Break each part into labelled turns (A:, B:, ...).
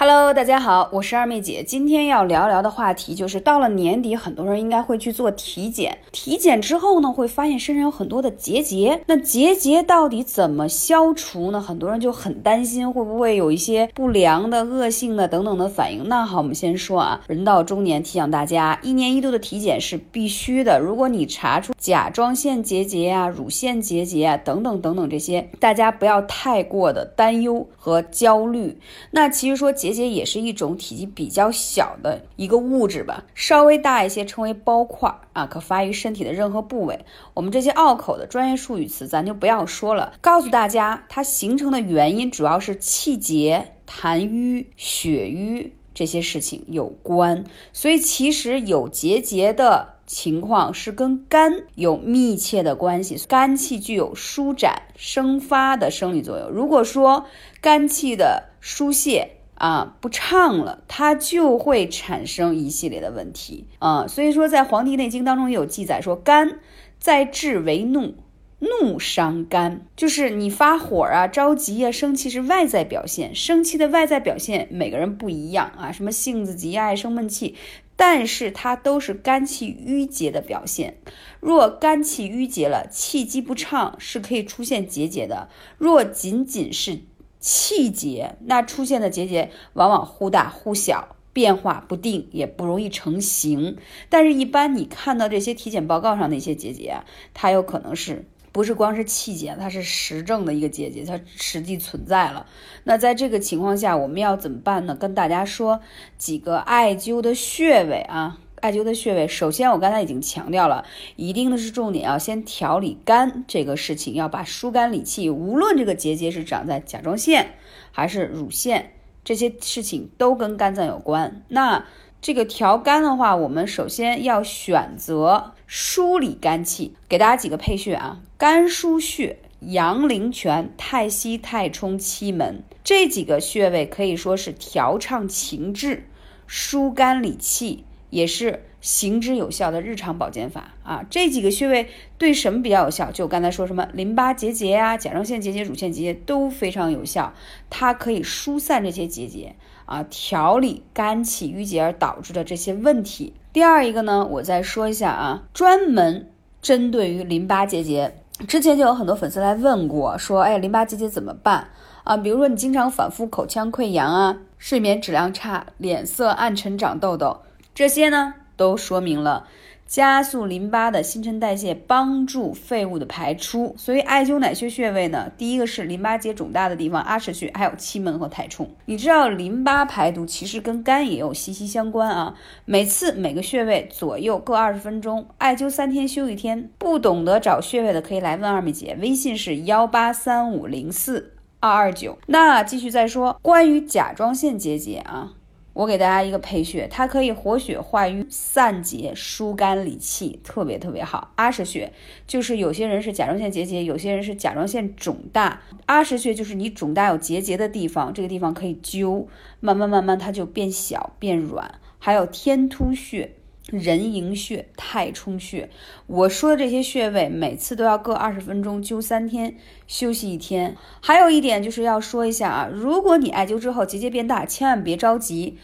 A: Hello，大家好，我是二妹姐。今天要聊聊的话题就是到了年底，很多人应该会去做体检。体检之后呢，会发现身上有很多的结节。那结节到底怎么消除呢？很多人就很担心，会不会有一些不良的、恶性的等等的反应？那好，我们先说啊，人到中年，提醒大家，一年一度的体检是必须的。如果你查出甲状腺结节啊、乳腺结节啊等等等等这些，大家不要太过的担忧和焦虑。那其实说结。结节也是一种体积比较小的一个物质吧，稍微大一些称为包块啊，可发于身体的任何部位。我们这些拗口的专业术语词咱就不要说了，告诉大家它形成的原因主要是气结、痰瘀、血瘀这些事情有关。所以其实有结节的情况是跟肝有密切的关系，肝气具有舒展生发的生理作用。如果说肝气的疏泄，啊，不畅了，它就会产生一系列的问题啊。所以说，在《黄帝内经》当中也有记载说，肝在志为怒，怒伤肝，就是你发火啊、着急啊、生气是外在表现。生气的外在表现，每个人不一样啊，什么性子急、爱生闷气，但是它都是肝气郁结的表现。若肝气郁结了，气机不畅，是可以出现结节的。若仅仅是气结，那出现的结节往往忽大忽小，变化不定，也不容易成型。但是，一般你看到这些体检报告上的一些结节，它有可能是不是光是气结，它是实证的一个结节，它实际存在了。那在这个情况下，我们要怎么办呢？跟大家说几个艾灸的穴位啊。艾灸的穴位，首先我刚才已经强调了，一定的是重点要先调理肝这个事情，要把疏肝理气。无论这个结节是长在甲状腺还是乳腺，这些事情都跟肝脏有关。那这个调肝的话，我们首先要选择梳理肝气，给大家几个配穴啊：肝腧穴、阳陵泉、太溪、太冲、期门这几个穴位可以说是调畅情志、疏肝理气。也是行之有效的日常保健法啊！这几个穴位对什么比较有效？就我刚才说什么淋巴结节啊、甲状腺结节、乳腺结节都非常有效，它可以疏散这些结节啊，调理肝气郁结而导致的这些问题。第二一个呢，我再说一下啊，专门针对于淋巴结节，之前就有很多粉丝来问过，说哎，淋巴结节怎么办啊？比如说你经常反复口腔溃疡啊，睡眠质量差，脸色暗沉，长痘痘。这些呢，都说明了加速淋巴的新陈代谢，帮助废物的排出。所以艾灸哪些穴位呢？第一个是淋巴结肿大的地方，阿是穴，还有期门和太冲。你知道淋巴排毒其实跟肝也有息息相关啊。每次每个穴位左右各二十分钟，艾灸三天休一天。不懂得找穴位的可以来问二妹姐，微信是幺八三五零四二二九。那继续再说关于甲状腺结节啊。我给大家一个配穴，它可以活血化瘀、散结、疏肝理气，特别特别好。阿是穴就是有些人是甲状腺结节，有些人是甲状腺肿大。阿是穴就是你肿大有结节的地方，这个地方可以灸，慢慢慢慢它就变小变软。还有天突穴。人迎穴、太冲穴，我说的这些穴位，每次都要各二十分钟灸三天，休息一天。还有一点就是要说一下啊，如果你艾灸之后结节变大，千万别着急。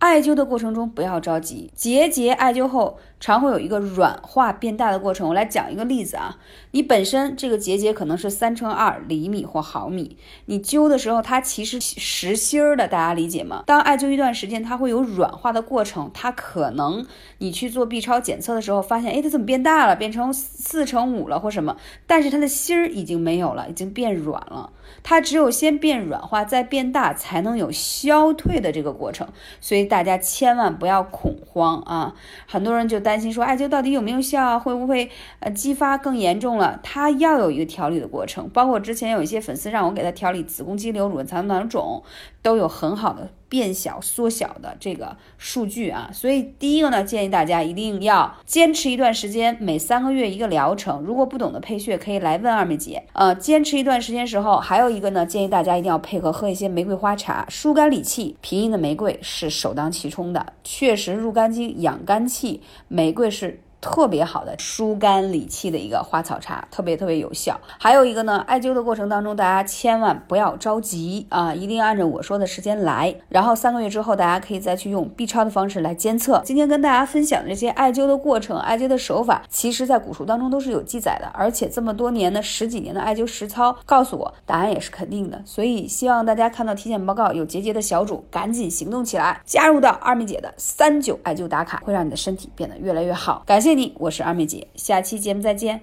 A: 艾灸的过程中不要着急，结节艾灸后常会有一个软化变大的过程。我来讲一个例子啊，你本身这个结节可能是三乘二厘米或毫米，你灸的时候它其实实心儿的，大家理解吗？当艾灸一段时间，它会有软化的过程，它可能你去做 B 超检测的时候发现，哎，它怎么变大了，变成四乘五了或什么？但是它的芯儿已经没有了，已经变软了。它只有先变软化再变大，才能有消退的这个过程。所以大家千万不要恐慌啊！很多人就担心说，艾灸到底有没有效啊？会不会呃激发更严重了？它要有一个调理的过程。包括之前有一些粉丝让我给他调理子宫肌瘤、乳房囊肿，都有很好的。变小、缩小的这个数据啊，所以第一个呢，建议大家一定要坚持一段时间，每三个月一个疗程。如果不懂得配穴，可以来问二妹姐。呃，坚持一段时间时候，还有一个呢，建议大家一定要配合喝一些玫瑰花茶，疏肝理气。平阴的玫瑰是首当其冲的，确实入肝经、养肝气，玫瑰是。特别好的疏肝理气的一个花草茶，特别特别有效。还有一个呢，艾灸的过程当中，大家千万不要着急啊，一定要按照我说的时间来。然后三个月之后，大家可以再去用 B 超的方式来监测。今天跟大家分享的这些艾灸的过程、艾灸的手法，其实在古书当中都是有记载的，而且这么多年的十几年的艾灸实操，告诉我答案也是肯定的。所以希望大家看到体检报告有结节的小主，赶紧行动起来，加入到二妹姐的三九艾灸打卡，会让你的身体变得越来越好。感谢你，我是二妹姐，下期节目再见。